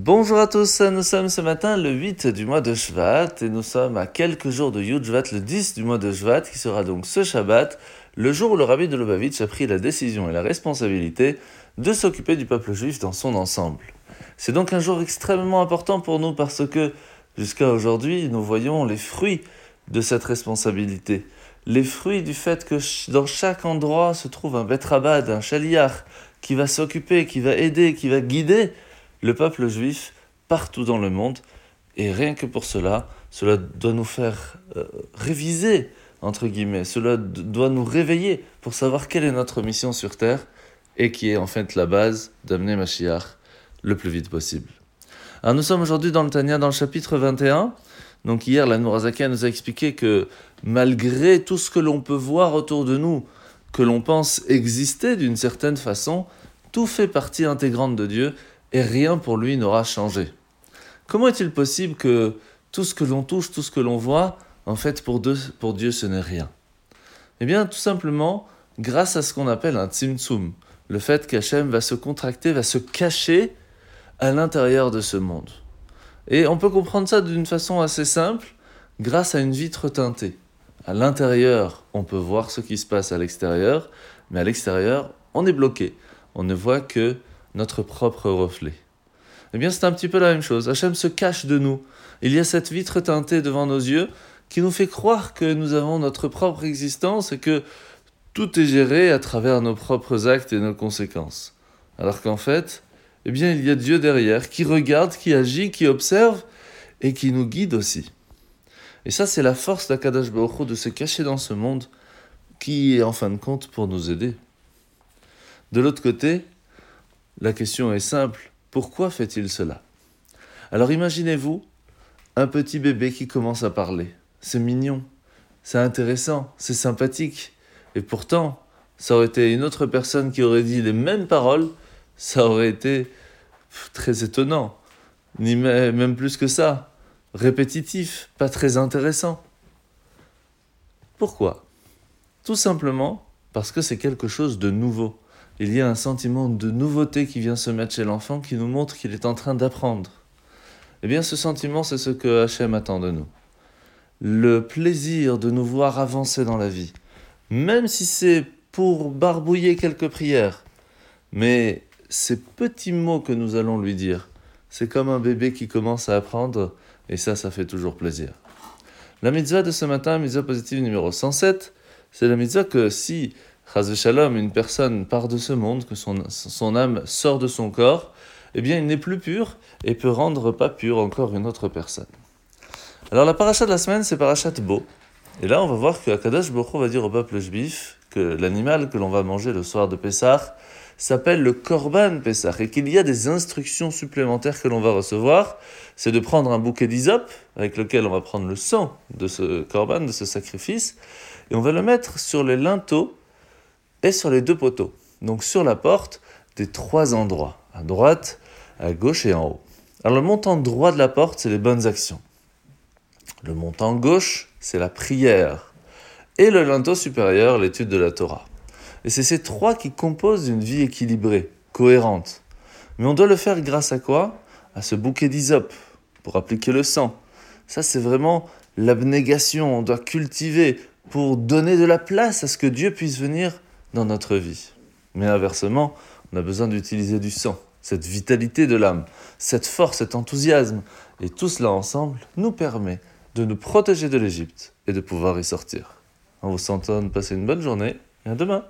Bonjour à tous, nous sommes ce matin le 8 du mois de Shvat et nous sommes à quelques jours de Yud Shvat, le 10 du mois de Shvat, qui sera donc ce Shabbat, le jour où le rabbi de Lubavitch a pris la décision et la responsabilité de s'occuper du peuple juif dans son ensemble. C'est donc un jour extrêmement important pour nous parce que jusqu'à aujourd'hui, nous voyons les fruits de cette responsabilité. Les fruits du fait que dans chaque endroit se trouve un Betrabad, un Shaliach, qui va s'occuper, qui va aider, qui va guider le peuple juif partout dans le monde. Et rien que pour cela, cela doit nous faire euh, réviser, entre guillemets, cela doit nous réveiller pour savoir quelle est notre mission sur Terre et qui est en fait la base d'amener Mashiach le plus vite possible. Alors nous sommes aujourd'hui dans le Tania, dans le chapitre 21. Donc hier, la Nourazaka nous a expliqué que malgré tout ce que l'on peut voir autour de nous, que l'on pense exister d'une certaine façon, tout fait partie intégrante de Dieu et rien pour lui n'aura changé. Comment est-il possible que tout ce que l'on touche, tout ce que l'on voit, en fait pour, Dieu ce n'est rien? Eh bien tout simplement grâce à ce qu'on appelle un tzimtzum, le fait qu'Hachem va se contracter, va se cacher à l'intérieur de ce monde. Et on peut comprendre ça d'une façon assez simple, grâce à une vitre teintée. À l'intérieur, on peut voir ce qui se passe à l'extérieur, mais à l'extérieur, on est bloqué. On ne voit que notre propre reflet. Eh bien, c'est un petit peu la même chose. Hachem se cache de nous. Il y a cette vitre teintée devant nos yeux qui nous fait croire que nous avons notre propre existence et que tout est géré à travers nos propres actes et nos conséquences. Alors qu'en fait, eh bien, il y a Dieu derrière qui regarde, qui agit, qui observe et qui nous guide aussi. Et ça, c'est la force d'Akadash Baruch de se cacher dans ce monde qui est en fin de compte pour nous aider. De l'autre côté, la question est simple, pourquoi fait-il cela? Alors imaginez-vous un petit bébé qui commence à parler. C'est mignon, c'est intéressant, c'est sympathique. Et pourtant, ça aurait été une autre personne qui aurait dit les mêmes paroles, ça aurait été très étonnant. Ni même plus que ça. Répétitif, pas très intéressant. Pourquoi? Tout simplement parce que c'est quelque chose de nouveau il y a un sentiment de nouveauté qui vient se mettre chez l'enfant qui nous montre qu'il est en train d'apprendre. Eh bien, ce sentiment, c'est ce que Hachem attend de nous. Le plaisir de nous voir avancer dans la vie, même si c'est pour barbouiller quelques prières. Mais ces petits mots que nous allons lui dire, c'est comme un bébé qui commence à apprendre, et ça, ça fait toujours plaisir. La mitzvah de ce matin, mitzvah positive numéro 107, c'est la mitzvah que si Shalom, une personne part de ce monde, que son, son âme sort de son corps, eh bien il n'est plus pur et peut rendre pas pur encore une autre personne. Alors la paracha de la semaine, c'est parachat Beau. Et là, on va voir que Akadash Boko va dire au peuple juif que l'animal que l'on va manger le soir de Pessah s'appelle le Korban Pessah et qu'il y a des instructions supplémentaires que l'on va recevoir. C'est de prendre un bouquet d'hysope avec lequel on va prendre le sang de ce Korban, de ce sacrifice, et on va le mettre sur les linteaux et sur les deux poteaux, donc sur la porte des trois endroits, à droite, à gauche et en haut. Alors le montant droit de la porte, c'est les bonnes actions. Le montant gauche, c'est la prière. Et le linteau supérieur, l'étude de la Torah. Et c'est ces trois qui composent une vie équilibrée, cohérente. Mais on doit le faire grâce à quoi? À ce bouquet d'hysope, pour appliquer le sang. Ça, c'est vraiment l'abnégation. On doit cultiver pour donner de la place à ce que Dieu puisse venir dans notre vie. Mais inversement, on a besoin d'utiliser du sang, cette vitalité de l'âme, cette force, cet enthousiasme. Et tout cela ensemble nous permet de nous protéger de l'Égypte et de pouvoir y sortir. En vous sentant passer une bonne journée et à demain.